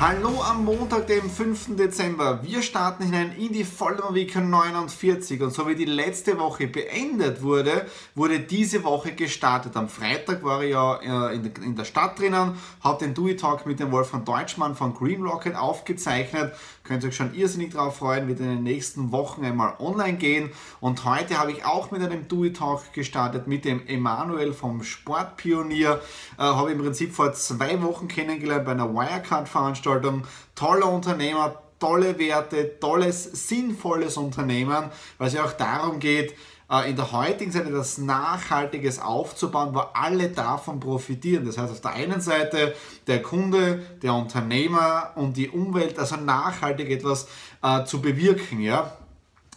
Hallo am Montag, dem 5. Dezember. Wir starten hinein in die Vollmer Week 49 und so wie die letzte Woche beendet wurde, wurde diese Woche gestartet. Am Freitag war ich ja äh, in der Stadt drinnen, habe den Dewey Talk mit dem Wolfgang Deutschmann von Green Rocket aufgezeichnet. Könnt ihr euch schon irrsinnig darauf freuen, wird in den nächsten Wochen einmal online gehen. Und heute habe ich auch mit einem Dewey Talk gestartet mit dem Emanuel vom Sportpionier. Äh, habe im Prinzip vor zwei Wochen kennengelernt bei einer Wirecard-Veranstaltung Veranstaltung, toller Unternehmer, tolle Werte, tolles, sinnvolles Unternehmen, weil es ja auch darum geht, äh, in der heutigen Zeit etwas Nachhaltiges aufzubauen, wo alle davon profitieren. Das heißt, auf der einen Seite der Kunde, der Unternehmer und die Umwelt, also nachhaltig etwas äh, zu bewirken. Ja?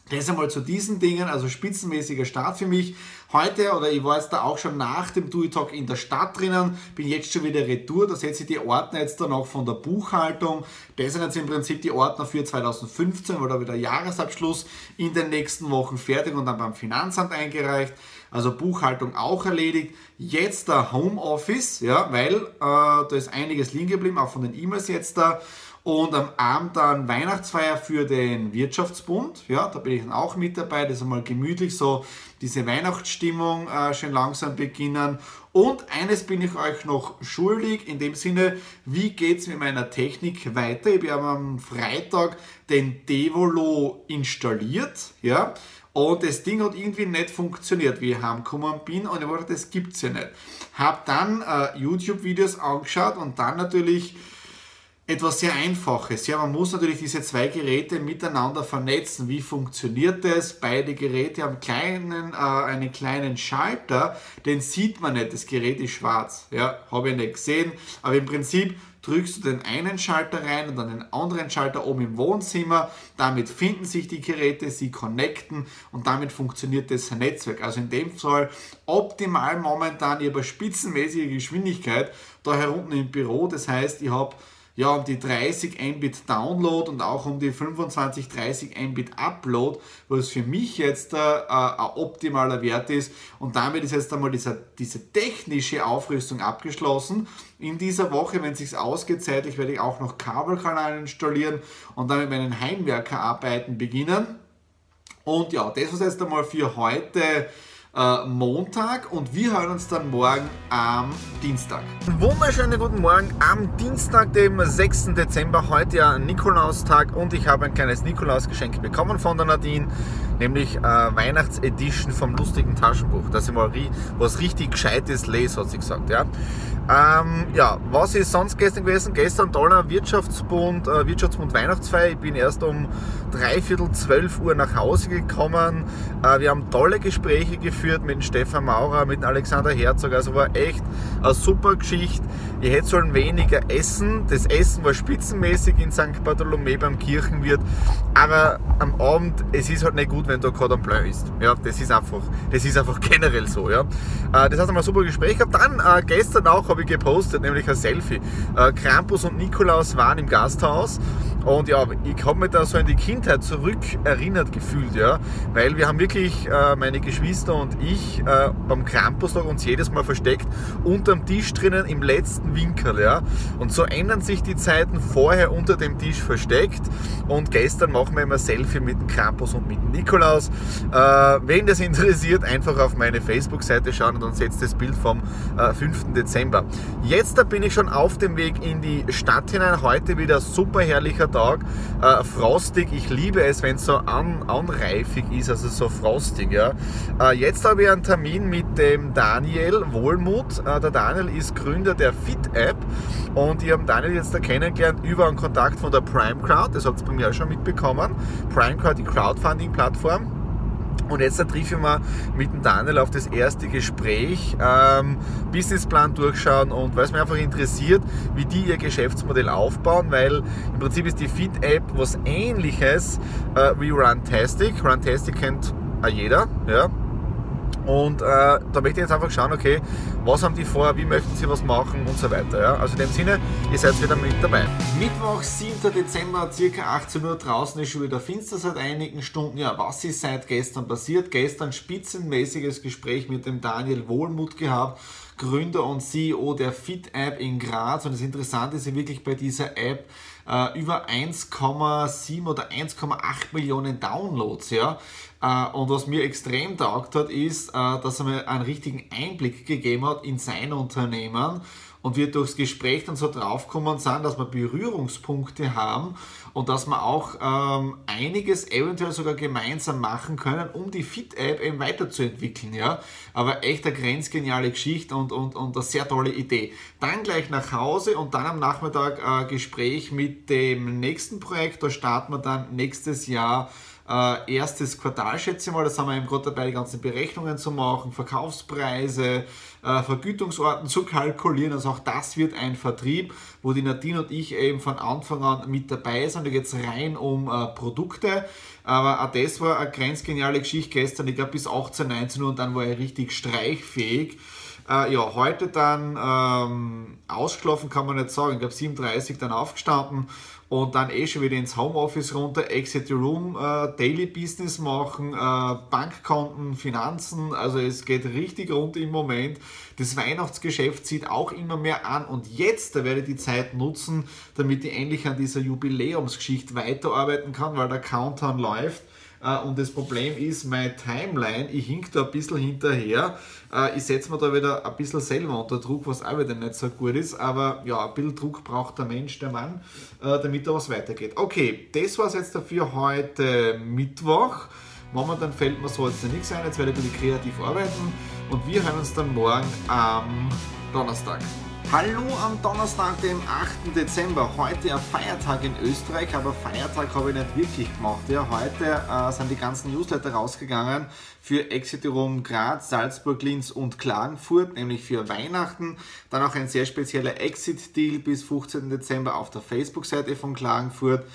Das einmal zu diesen Dingen, also spitzenmäßiger Start für mich. Heute, oder ich war jetzt da auch schon nach dem Do Talk in der Stadt drinnen, bin jetzt schon wieder retour, da setze ich die Ordner jetzt dann auch von der Buchhaltung. Das sind jetzt im Prinzip die Ordner für 2015, weil da wieder Jahresabschluss in den nächsten Wochen fertig und dann beim Finanzamt eingereicht. Also Buchhaltung auch erledigt. Jetzt der Homeoffice, ja, weil äh, da ist einiges liegen geblieben, auch von den E-Mails jetzt da. Und am Abend dann Weihnachtsfeier für den Wirtschaftsbund. Ja, da bin ich dann auch mit dabei. Das ist einmal gemütlich so diese Weihnachtsstimmung äh, schön langsam beginnen. Und eines bin ich euch noch schuldig, in dem Sinne, wie geht es mit meiner Technik weiter? Ich habe am Freitag den Devolo installiert. Ja, und das Ding hat irgendwie nicht funktioniert, wie ich heimgekommen bin. Und ich dachte, das gibt es ja nicht. Habe dann äh, YouTube-Videos angeschaut und dann natürlich etwas sehr Einfaches. Ja, man muss natürlich diese zwei Geräte miteinander vernetzen. Wie funktioniert das? Beide Geräte haben kleinen, äh, einen kleinen Schalter, den sieht man nicht. Das Gerät ist schwarz. Ja, habe ich nicht gesehen. Aber im Prinzip drückst du den einen Schalter rein und dann den anderen Schalter oben im Wohnzimmer. Damit finden sich die Geräte, sie connecten und damit funktioniert das Netzwerk. Also in dem Fall optimal momentan, eine spitzenmäßige Geschwindigkeit da herunten im Büro. Das heißt, ich habe ja, um die 30 Mbit Download und auch um die 25, 30 Mbit Upload, was für mich jetzt äh, ein optimaler Wert ist. Und damit ist jetzt einmal dieser, diese technische Aufrüstung abgeschlossen. In dieser Woche, wenn es sich ausgeht, zeitlich werde ich auch noch Kabelkanal installieren und dann mit meinen Heimwerkerarbeiten beginnen. Und ja, das war jetzt einmal für heute äh, Montag und wir hören uns dann morgen am Dienstag. Wunderschönen guten Morgen am Dienstag, dem 6. Dezember, heute ja Nikolaustag und ich habe ein kleines Nikolausgeschenk bekommen von der Nadine, nämlich äh, Weihnachtsedition vom lustigen Taschenbuch, dass ich mal was richtig Gescheites lese, hat sie gesagt. Ja. Ähm, ja, was ist sonst gestern gewesen? Gestern toller Wirtschaftsbund, äh, Wirtschaftsbund Weihnachtsfeier. Ich bin erst um dreiviertel zwölf Uhr nach Hause gekommen. Äh, wir haben tolle Gespräche geführt mit Stefan Maurer, mit Alexander Herzog. Also war echt eine super Geschichte. Ich hätte sollen weniger essen. Das Essen war spitzenmäßig in St. Bartholomä beim Kirchenwirt. Aber am Abend, es ist halt nicht gut, wenn gerade am Plan ist. Ja, das ist einfach, das ist einfach generell so. Ja. Äh, das heißt, einmal super Gespräch gehabt. Dann äh, gestern auch habe ich gepostet, nämlich ein Selfie. Äh, Krampus und Nikolaus waren im Gasthaus und ja, ich habe mich da so in die Kindheit zurück erinnert gefühlt, ja, weil wir haben wirklich, äh, meine Geschwister und ich, äh, beim Krampustag uns jedes Mal versteckt, unterm Tisch drinnen im letzten Winkel, ja. Und so ändern sich die Zeiten vorher unter dem Tisch versteckt und gestern machen wir immer Selfie mit dem Krampus und mit dem Nikolaus. Äh, wen das interessiert, einfach auf meine Facebook-Seite schauen und dann setzt das Bild vom äh, 5. Dezember. Jetzt da bin ich schon auf dem Weg in die Stadt hinein, heute wieder super herrlicher Tag. Äh, frostig, ich liebe es, wenn es so an, anreifig ist, also so frostig. Ja. Äh, jetzt habe ich einen Termin mit dem Daniel Wohlmuth. Äh, der Daniel ist Gründer der Fit-App und ich habe Daniel jetzt da kennengelernt über einen Kontakt von der Prime Crowd. Das habt ihr bei mir auch schon mitbekommen. Prime Crowd, die Crowdfunding-Plattform. Und jetzt treffe ich mal mit dem Daniel auf das erste Gespräch, ähm, Businessplan durchschauen und weil es mich einfach interessiert, wie die ihr Geschäftsmodell aufbauen, weil im Prinzip ist die Fit-App was ähnliches äh, wie Runtastic. Runtastic kennt jeder, ja, und äh, da möchte ich jetzt einfach schauen, okay, was haben die vor, wie möchten sie was machen und so weiter. Ja? Also in dem Sinne, ihr seid wieder mit dabei. Mittwoch, 7. Dezember, circa 18 Uhr draußen ist schon wieder finster seit einigen Stunden. Ja, was ist seit gestern passiert? Gestern spitzenmäßiges Gespräch mit dem Daniel Wohlmuth gehabt. Gründer und CEO der Fit-App in Graz. Und das Interessante ist ja wirklich bei dieser App, äh, über 1,7 oder 1,8 Millionen Downloads. Ja? Äh, und was mir extrem taugt hat, ist, äh, dass er mir einen richtigen Einblick gegeben hat in sein Unternehmen und wir durchs Gespräch dann so draufgekommen sind, dass wir Berührungspunkte haben und dass wir auch ähm, einiges eventuell sogar gemeinsam machen können, um die Fit-App eben weiterzuentwickeln. Ja? Aber echt eine grenzgeniale Geschichte und, und, und eine sehr tolle Idee. Dann gleich nach Hause und dann am Nachmittag äh, Gespräch mit dem nächsten Projekt. Da starten wir dann nächstes Jahr äh, erstes Quartal, schätze ich mal, da sind wir eben gerade dabei, die ganzen Berechnungen zu machen, Verkaufspreise, äh, Vergütungsorten zu kalkulieren. Also auch das wird ein Vertrieb, wo die Nadine und ich eben von Anfang an mit dabei sind. Da geht es rein um äh, Produkte. Aber auch das war eine grenzgeniale Geschichte gestern. Ich glaube bis 18, 19 Uhr und dann war ich richtig streichfähig. Äh, ja, heute dann ähm, ausgeschlafen kann man nicht sagen. Ich glaube 37 dann aufgestanden und dann eh schon wieder ins Homeoffice runter, Exit the Room, äh, Daily Business machen, äh, Bankkonten, Finanzen, also es geht richtig rund im Moment. Das Weihnachtsgeschäft zieht auch immer mehr an und jetzt, da werde ich die Zeit nutzen, damit ich endlich an dieser Jubiläumsgeschichte weiterarbeiten kann, weil der Countdown läuft. Äh, und das Problem ist, meine Timeline, ich hink da ein bisschen hinterher. Äh, ich setze mir da wieder ein bisschen selber unter Druck, was auch wieder nicht so gut ist. Aber ja, ein bisschen Druck braucht der Mensch, der Mann, äh, damit da was weitergeht. Okay, das war es jetzt dafür heute Mittwoch. Momentan fällt mir so jetzt nichts ein, jetzt werde ich ein bisschen kreativ arbeiten und wir hören uns dann morgen am Donnerstag. Hallo am Donnerstag, dem 8. Dezember. Heute ein Feiertag in Österreich, aber Feiertag habe ich nicht wirklich gemacht. Ja, heute äh, sind die ganzen Newsletter rausgegangen für Exiterum Graz, Salzburg, Linz und Klagenfurt, nämlich für Weihnachten. Dann auch ein sehr spezieller Exit-Deal bis 15. Dezember auf der Facebook-Seite von Klagenfurt.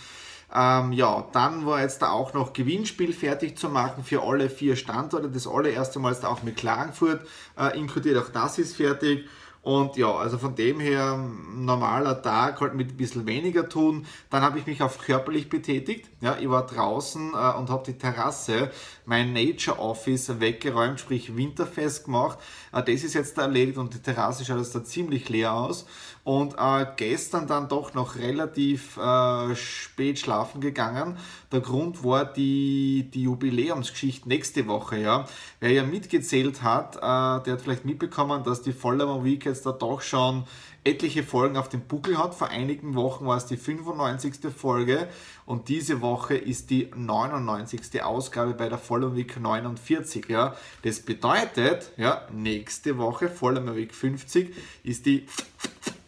Ähm, ja, dann war jetzt da auch noch Gewinnspiel fertig zu machen für alle vier Standorte. Das allererste Mal ist da auch mit Klagenfurt äh, inkludiert, auch das ist fertig. Und ja, also von dem her, normaler Tag halt mit ein bisschen weniger tun. Dann habe ich mich auf körperlich betätigt. Ja, ich war draußen äh, und habe die Terrasse, mein Nature Office weggeräumt, sprich winterfest gemacht. Äh, das ist jetzt erledigt und die Terrasse schaut jetzt da ziemlich leer aus. Und äh, gestern dann doch noch relativ äh, spät schlafen gegangen. Der Grund war die, die Jubiläumsgeschichte nächste Woche. Ja. Wer ja mitgezählt hat, äh, der hat vielleicht mitbekommen, dass die Vollmer Week jetzt da doch schon etliche Folgen auf dem Buckel hat. Vor einigen Wochen war es die 95. Folge und diese Woche ist die 99. Ausgabe bei der Vollmer Week 49. Ja. Das bedeutet, ja, nächste Woche, Vollmer Week 50, ist die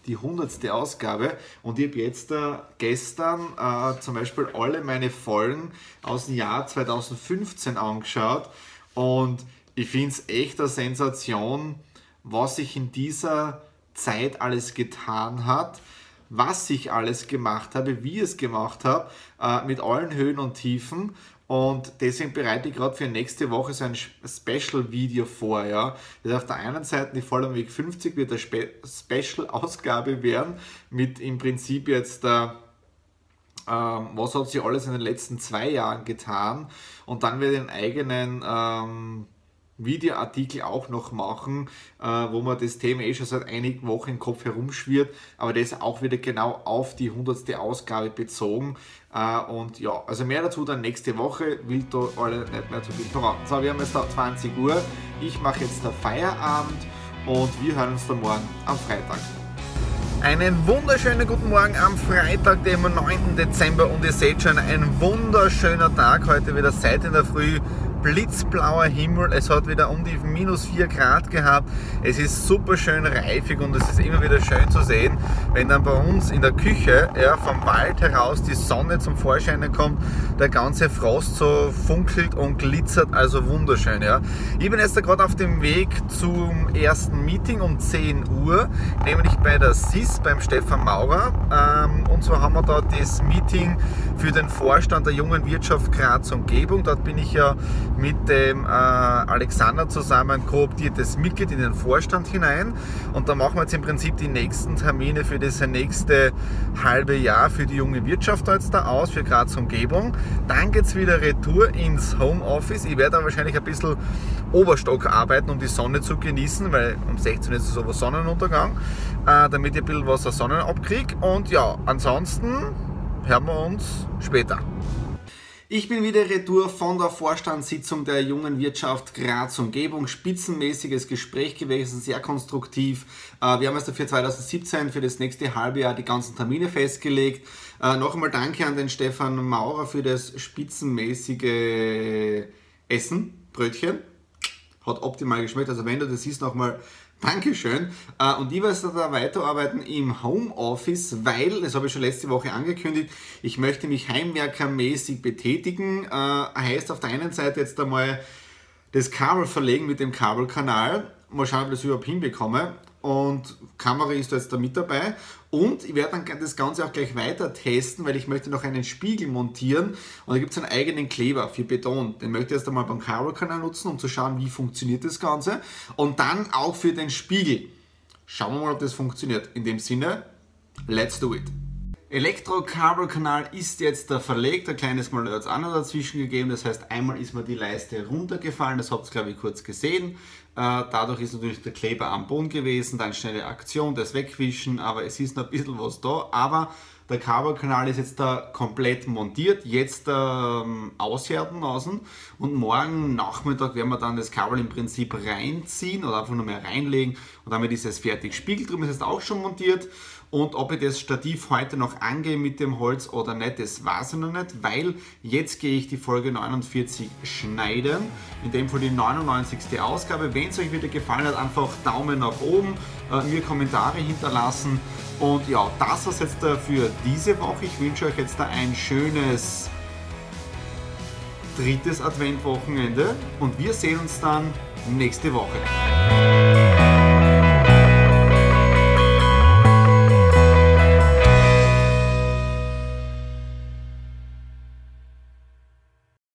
die hundertste Ausgabe. Und ich habe jetzt äh, gestern äh, zum Beispiel alle meine Folgen aus dem Jahr 2015 angeschaut. Und ich finde es echt eine Sensation, was sich in dieser Zeit alles getan hat, was ich alles gemacht habe, wie ich es gemacht habe, äh, mit allen Höhen und Tiefen und deswegen bereite ich gerade für nächste Woche so ein Special-Video vor. Ja. Das auf der einen Seite die Vollem Weg 50 wird eine Spe Special-Ausgabe werden mit im Prinzip jetzt der ähm, was hat sie alles in den letzten zwei Jahren getan und dann ich einen eigenen ähm, Videoartikel auch noch machen, äh, wo man das Thema eh schon seit einigen Wochen im Kopf herumschwirrt, aber das auch wieder genau auf die 100. Ausgabe bezogen. Äh, und ja, also mehr dazu dann nächste Woche, will da alle nicht mehr zu viel verraten. So, wir haben jetzt da 20 Uhr, ich mache jetzt der Feierabend und wir hören uns dann morgen am Freitag. Einen wunderschönen guten Morgen am Freitag, dem 9. Dezember und ihr seht schon, ein wunderschöner Tag heute wieder seit in der Früh blitzblauer Himmel, es hat wieder um die minus 4 Grad gehabt, es ist super schön reifig und es ist immer wieder schön zu sehen, wenn dann bei uns in der Küche ja, vom Wald heraus die Sonne zum Vorschein kommt, der ganze Frost so funkelt und glitzert, also wunderschön. Ja. Ich bin jetzt gerade auf dem Weg zum ersten Meeting um 10 Uhr, nämlich bei der SIS, beim Stefan Maurer ähm, und zwar haben wir da das Meeting für den Vorstand der jungen Wirtschaft Graz Umgebung, dort bin ich ja mit dem äh, Alexander zusammen kooptiertes Mitglied in den Vorstand hinein. Und da machen wir jetzt im Prinzip die nächsten Termine für das nächste halbe Jahr für die junge Wirtschaft jetzt da aus, für Graz Umgebung. Dann geht es wieder retour ins Homeoffice. Ich werde dann wahrscheinlich ein bisschen Oberstock arbeiten, um die Sonne zu genießen, weil um 16 Uhr ist es aber Sonnenuntergang, äh, damit ich ein bisschen was der Sonne abkriege. Und ja, ansonsten hören wir uns später. Ich bin wieder retour von der Vorstandssitzung der jungen Wirtschaft Graz Umgebung. Spitzenmäßiges Gespräch gewesen, sehr konstruktiv. Äh, wir haben jetzt für 2017 für das nächste halbe Jahr die ganzen Termine festgelegt. Äh, noch einmal danke an den Stefan Maurer für das spitzenmäßige Essen, Brötchen. Hat optimal geschmeckt. Also wenn du das siehst, nochmal Dankeschön. Äh, und ich werde da weiterarbeiten im Homeoffice, weil, das habe ich schon letzte Woche angekündigt, ich möchte mich heimwerkermäßig betätigen. Äh, heißt auf der einen Seite jetzt einmal das Kabel verlegen mit dem Kabelkanal. Mal schauen, ob ich das überhaupt hinbekomme und Kamera ist jetzt da mit dabei. Und ich werde dann das Ganze auch gleich weiter testen, weil ich möchte noch einen Spiegel montieren und da gibt es einen eigenen Kleber für Beton. Den möchte ich erst einmal beim Kabelkanal nutzen, um zu schauen, wie funktioniert das Ganze. Und dann auch für den Spiegel. Schauen wir mal, ob das funktioniert. In dem Sinne, let's do it. Elektro-Kabelkanal ist jetzt da verlegt, ein kleines Mal hat es auch noch dazwischen gegeben, das heißt einmal ist mir die Leiste runtergefallen, das habt ihr glaube ich kurz gesehen, dadurch ist natürlich der Kleber am Boden gewesen, dann schnelle Aktion, das wegwischen, aber es ist noch ein bisschen was da, aber der Kabelkanal ist jetzt da komplett montiert, jetzt ähm, aushärten außen und morgen Nachmittag werden wir dann das Kabel im Prinzip reinziehen oder einfach nur mehr reinlegen. Und damit ist es fertig. Spiegel drum ist jetzt auch schon montiert und ob ich das Stativ heute noch angehe mit dem Holz oder nicht, das weiß ich noch nicht, weil jetzt gehe ich die Folge 49 schneiden. In dem Fall die 99. Ausgabe. Wenn es euch wieder gefallen hat, einfach Daumen nach oben, äh, mir Kommentare hinterlassen. Und ja, das war es jetzt für diese Woche. Ich wünsche euch jetzt ein schönes drittes Adventwochenende und wir sehen uns dann nächste Woche.